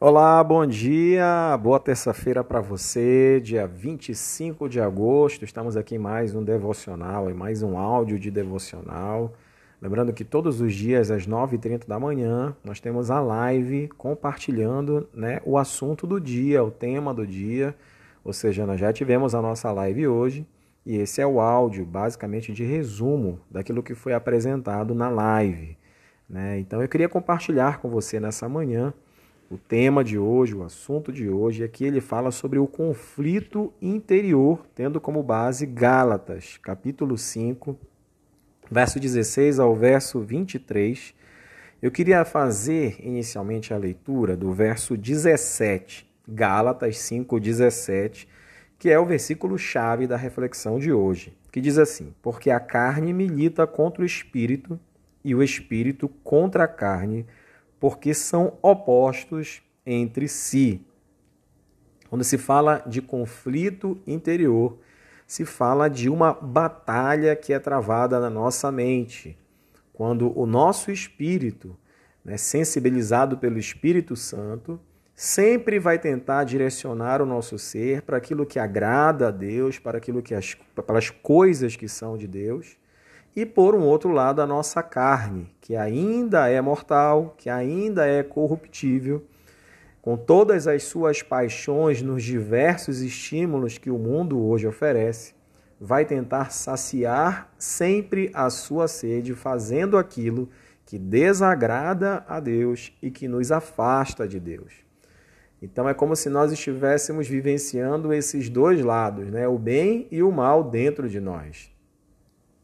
Olá, bom dia, boa terça-feira para você, dia 25 de agosto. Estamos aqui em mais um devocional, em mais um áudio de devocional. Lembrando que todos os dias, às 9h30 da manhã, nós temos a live compartilhando né, o assunto do dia, o tema do dia. Ou seja, nós já tivemos a nossa live hoje e esse é o áudio, basicamente, de resumo daquilo que foi apresentado na live. Né? Então, eu queria compartilhar com você nessa manhã o tema de hoje, o assunto de hoje, aqui ele fala sobre o conflito interior, tendo como base Gálatas, capítulo 5, verso 16 ao verso 23. Eu queria fazer inicialmente a leitura do verso 17, Gálatas 5, 17, que é o versículo chave da reflexão de hoje, que diz assim: Porque a carne milita contra o espírito e o espírito contra a carne porque são opostos entre si. Quando se fala de conflito interior, se fala de uma batalha que é travada na nossa mente. Quando o nosso espírito, né, sensibilizado pelo Espírito Santo, sempre vai tentar direcionar o nosso ser para aquilo que agrada a Deus, para aquilo que as, para as coisas que são de Deus e por um outro lado a nossa carne, que ainda é mortal, que ainda é corruptível, com todas as suas paixões nos diversos estímulos que o mundo hoje oferece, vai tentar saciar sempre a sua sede, fazendo aquilo que desagrada a Deus e que nos afasta de Deus. Então é como se nós estivéssemos vivenciando esses dois lados, né? o bem e o mal dentro de nós.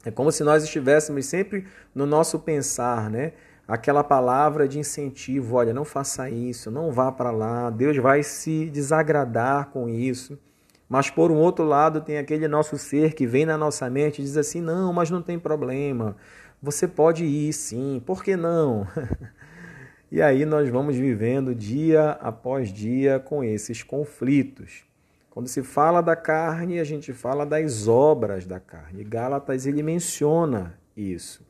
É como se nós estivéssemos sempre no nosso pensar, né? Aquela palavra de incentivo, olha, não faça isso, não vá para lá, Deus vai se desagradar com isso. Mas por um outro lado, tem aquele nosso ser que vem na nossa mente e diz assim: não, mas não tem problema, você pode ir sim, por que não? e aí nós vamos vivendo dia após dia com esses conflitos. Quando se fala da carne, a gente fala das obras da carne. Gálatas ele menciona isso.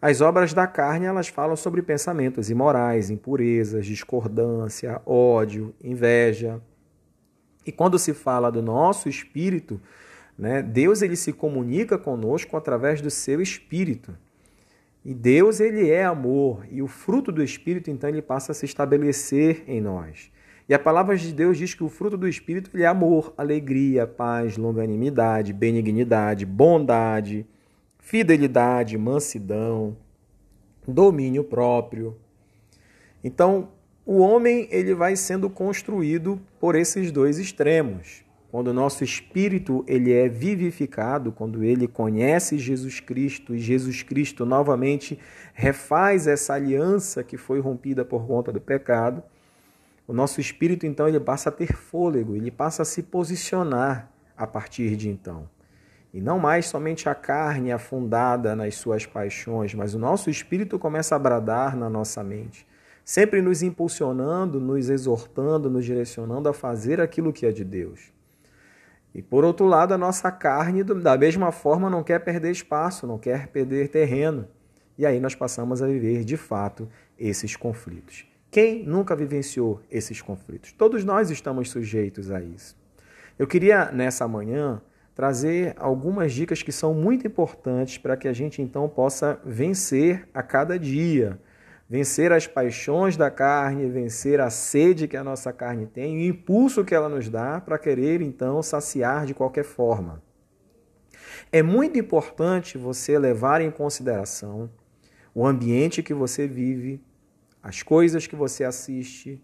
As obras da carne, elas falam sobre pensamentos imorais, impurezas, discordância, ódio, inveja. E quando se fala do nosso espírito, né, Deus ele se comunica conosco através do seu espírito. E Deus ele é amor, e o fruto do espírito então ele passa a se estabelecer em nós. E a palavra de Deus diz que o fruto do Espírito é amor, alegria, paz, longanimidade, benignidade, bondade, fidelidade, mansidão, domínio próprio. Então, o homem ele vai sendo construído por esses dois extremos. Quando o nosso espírito ele é vivificado, quando ele conhece Jesus Cristo e Jesus Cristo novamente refaz essa aliança que foi rompida por conta do pecado, o nosso espírito, então, ele passa a ter fôlego, ele passa a se posicionar a partir de então. E não mais somente a carne afundada nas suas paixões, mas o nosso espírito começa a bradar na nossa mente, sempre nos impulsionando, nos exortando, nos direcionando a fazer aquilo que é de Deus. E por outro lado, a nossa carne, da mesma forma, não quer perder espaço, não quer perder terreno. E aí nós passamos a viver, de fato, esses conflitos. Quem nunca vivenciou esses conflitos? Todos nós estamos sujeitos a isso. Eu queria, nessa manhã, trazer algumas dicas que são muito importantes para que a gente então possa vencer a cada dia, vencer as paixões da carne, vencer a sede que a nossa carne tem, o impulso que ela nos dá para querer então saciar de qualquer forma. É muito importante você levar em consideração o ambiente que você vive, as coisas que você assiste,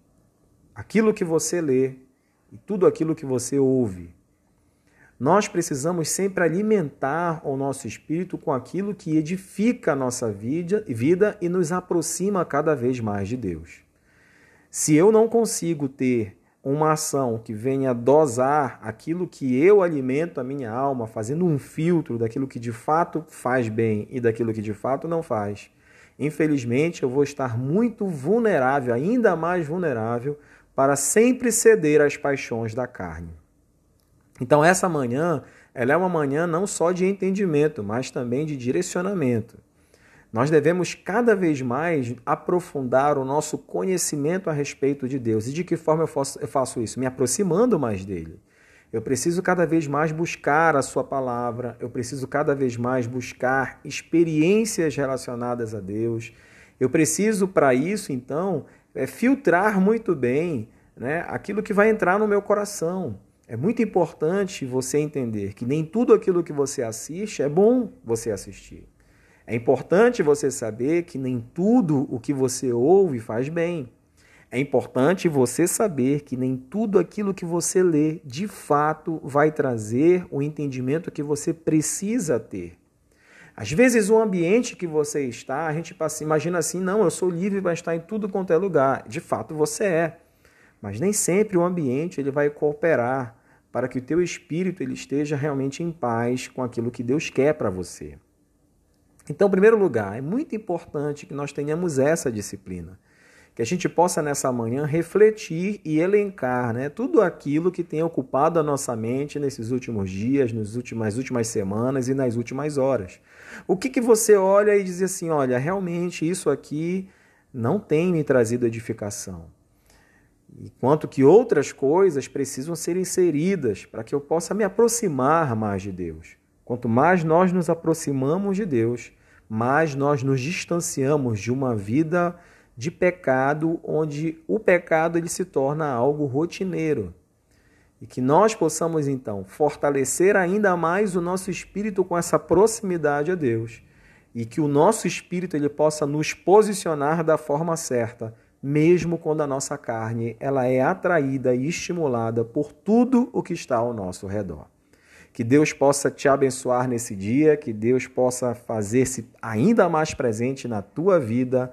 aquilo que você lê e tudo aquilo que você ouve. Nós precisamos sempre alimentar o nosso espírito com aquilo que edifica a nossa vida, vida e nos aproxima cada vez mais de Deus. Se eu não consigo ter uma ação que venha dosar aquilo que eu alimento a minha alma, fazendo um filtro daquilo que de fato faz bem e daquilo que de fato não faz, infelizmente eu vou estar muito vulnerável, ainda mais vulnerável, para sempre ceder às paixões da carne. Então essa manhã, ela é uma manhã não só de entendimento, mas também de direcionamento. Nós devemos cada vez mais aprofundar o nosso conhecimento a respeito de Deus. E de que forma eu faço, eu faço isso? Me aproximando mais dele. Eu preciso cada vez mais buscar a Sua palavra, eu preciso cada vez mais buscar experiências relacionadas a Deus. Eu preciso, para isso, então, é, filtrar muito bem né, aquilo que vai entrar no meu coração. É muito importante você entender que nem tudo aquilo que você assiste é bom você assistir. É importante você saber que nem tudo o que você ouve faz bem. É importante você saber que nem tudo aquilo que você lê de fato vai trazer o entendimento que você precisa ter. Às vezes, o ambiente que você está, a gente imagina assim: não, eu sou livre para estar em tudo quanto é lugar. De fato, você é. Mas nem sempre o ambiente ele vai cooperar para que o teu espírito ele esteja realmente em paz com aquilo que Deus quer para você. Então, em primeiro lugar, é muito importante que nós tenhamos essa disciplina. Que a gente possa nessa manhã refletir e elencar né, tudo aquilo que tem ocupado a nossa mente nesses últimos dias, nas últimas, últimas semanas e nas últimas horas. O que, que você olha e diz assim: olha, realmente isso aqui não tem me trazido edificação. Enquanto que outras coisas precisam ser inseridas para que eu possa me aproximar mais de Deus. Quanto mais nós nos aproximamos de Deus, mais nós nos distanciamos de uma vida de pecado, onde o pecado ele se torna algo rotineiro. E que nós possamos então fortalecer ainda mais o nosso espírito com essa proximidade a Deus, e que o nosso espírito ele possa nos posicionar da forma certa, mesmo quando a nossa carne ela é atraída e estimulada por tudo o que está ao nosso redor. Que Deus possa te abençoar nesse dia, que Deus possa fazer-se ainda mais presente na tua vida.